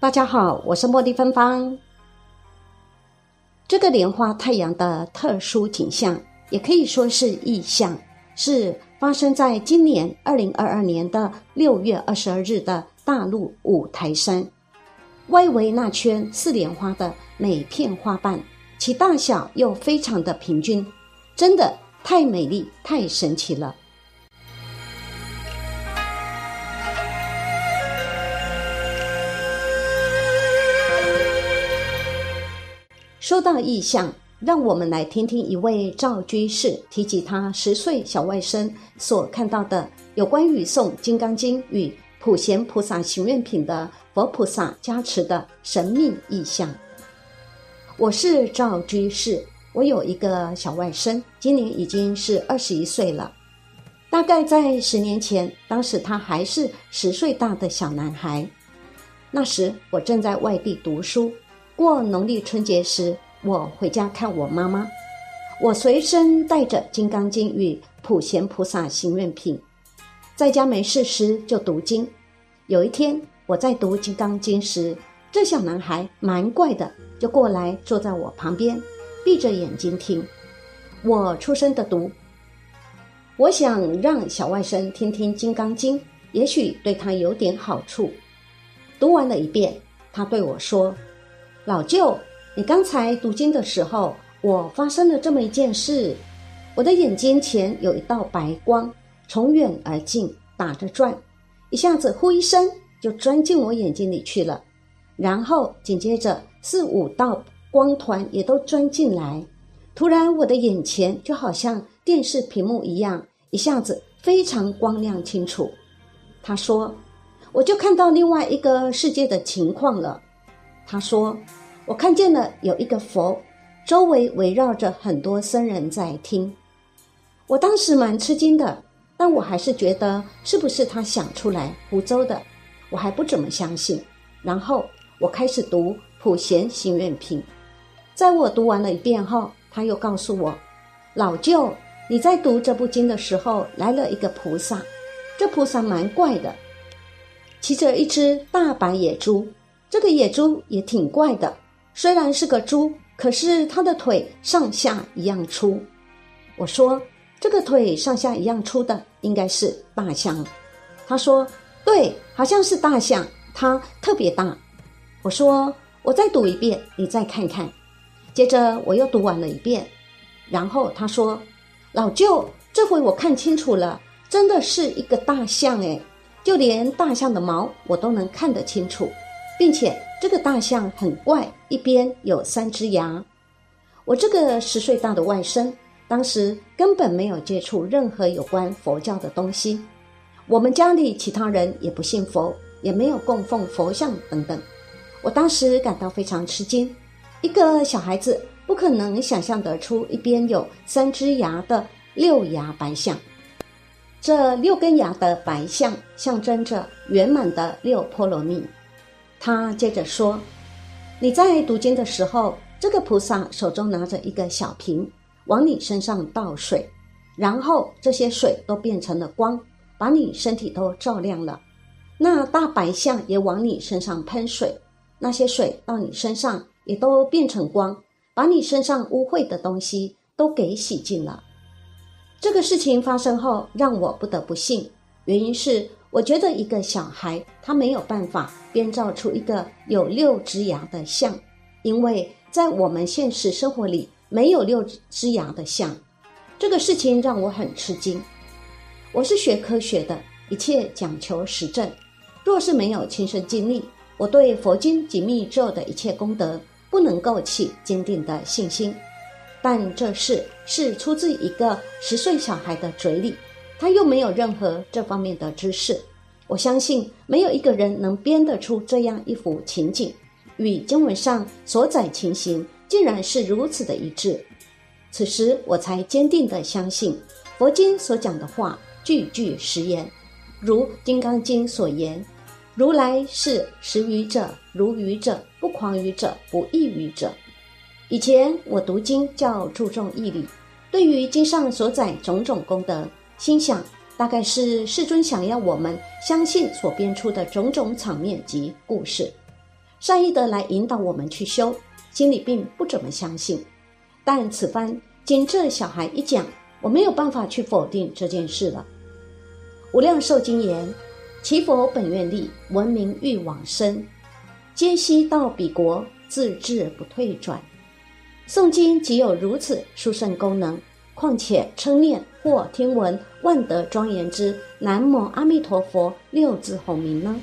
大家好，我是茉莉芬芳。这个莲花太阳的特殊景象，也可以说是异象，是发生在今年二零二二年的六月二十二日的大陆五台山。外围那圈四莲花的每片花瓣，其大小又非常的平均，真的太美丽、太神奇了。说到意象，让我们来听听一位赵居士提及他十岁小外甥所看到的有关于诵《金刚经》与普贤菩萨行愿品的佛菩萨加持的神秘意象。我是赵居士，我有一个小外甥，今年已经是二十一岁了。大概在十年前，当时他还是十岁大的小男孩。那时我正在外地读书。过农历春节时，我回家看我妈妈，我随身带着《金刚经》与普贤菩萨行愿品，在家没事时就读经。有一天我在读《金刚经》时，这小男孩蛮怪的，就过来坐在我旁边，闭着眼睛听我出声的读。我想让小外甥听听《金刚经》，也许对他有点好处。读完了一遍，他对我说。老舅，你刚才读经的时候，我发生了这么一件事。我的眼睛前有一道白光，从远而近，打着转，一下子呼一声就钻进我眼睛里去了。然后紧接着四五道光团也都钻进来，突然我的眼前就好像电视屏幕一样，一下子非常光亮清楚。他说，我就看到另外一个世界的情况了。他说。我看见了有一个佛，周围围绕着很多僧人在听。我当时蛮吃惊的，但我还是觉得是不是他想出来胡诌的，我还不怎么相信。然后我开始读《普贤行愿品》，在我读完了一遍后，他又告诉我：“老舅，你在读这部经的时候，来了一个菩萨，这菩萨蛮怪的，骑着一只大白野猪，这个野猪也挺怪的。”虽然是个猪，可是它的腿上下一样粗。我说：“这个腿上下一样粗的应该是大象。”他说：“对，好像是大象，它特别大。”我说：“我再读一遍，你再看看。”接着我又读完了一遍，然后他说：“老舅，这回我看清楚了，真的是一个大象诶，就连大象的毛我都能看得清楚，并且。”这个大象很怪，一边有三只牙。我这个十岁大的外甥，当时根本没有接触任何有关佛教的东西。我们家里其他人也不信佛，也没有供奉佛像等等。我当时感到非常吃惊，一个小孩子不可能想象得出一边有三只牙的六牙白象。这六根牙的白象象征着圆满的六波罗蜜。他接着说：“你在读经的时候，这个菩萨手中拿着一个小瓶，往你身上倒水，然后这些水都变成了光，把你身体都照亮了。那大白象也往你身上喷水，那些水到你身上也都变成光，把你身上污秽的东西都给洗净了。这个事情发生后，让我不得不信，原因是。”我觉得一个小孩他没有办法编造出一个有六只牙的象，因为在我们现实生活里没有六只牙的象。这个事情让我很吃惊。我是学科学的，一切讲求实证。若是没有亲身经历，我对佛经及密咒的一切功德不能够起坚定的信心。但这事是出自一个十岁小孩的嘴里。他又没有任何这方面的知识，我相信没有一个人能编得出这样一幅情景，与经文上所载情形竟然是如此的一致。此时我才坚定地相信佛经所讲的话句句实言，如《金刚经》所言：“如来是识愚者，如愚者，不狂愚者，不异愚者。”以前我读经较注重义理，对于经上所载种种功德。心想，大概是世尊想要我们相信所编出的种种场面及故事。善意的来引导我们去修，心里并不怎么相信。但此番经这小孩一讲，我没有办法去否定这件事了。无量寿经言：其佛本愿力，闻名欲往生，皆悉到彼国，自治不退转。诵经即有如此殊胜功能，况且称念或听闻万德庄严之南无阿弥陀佛六字洪名呢？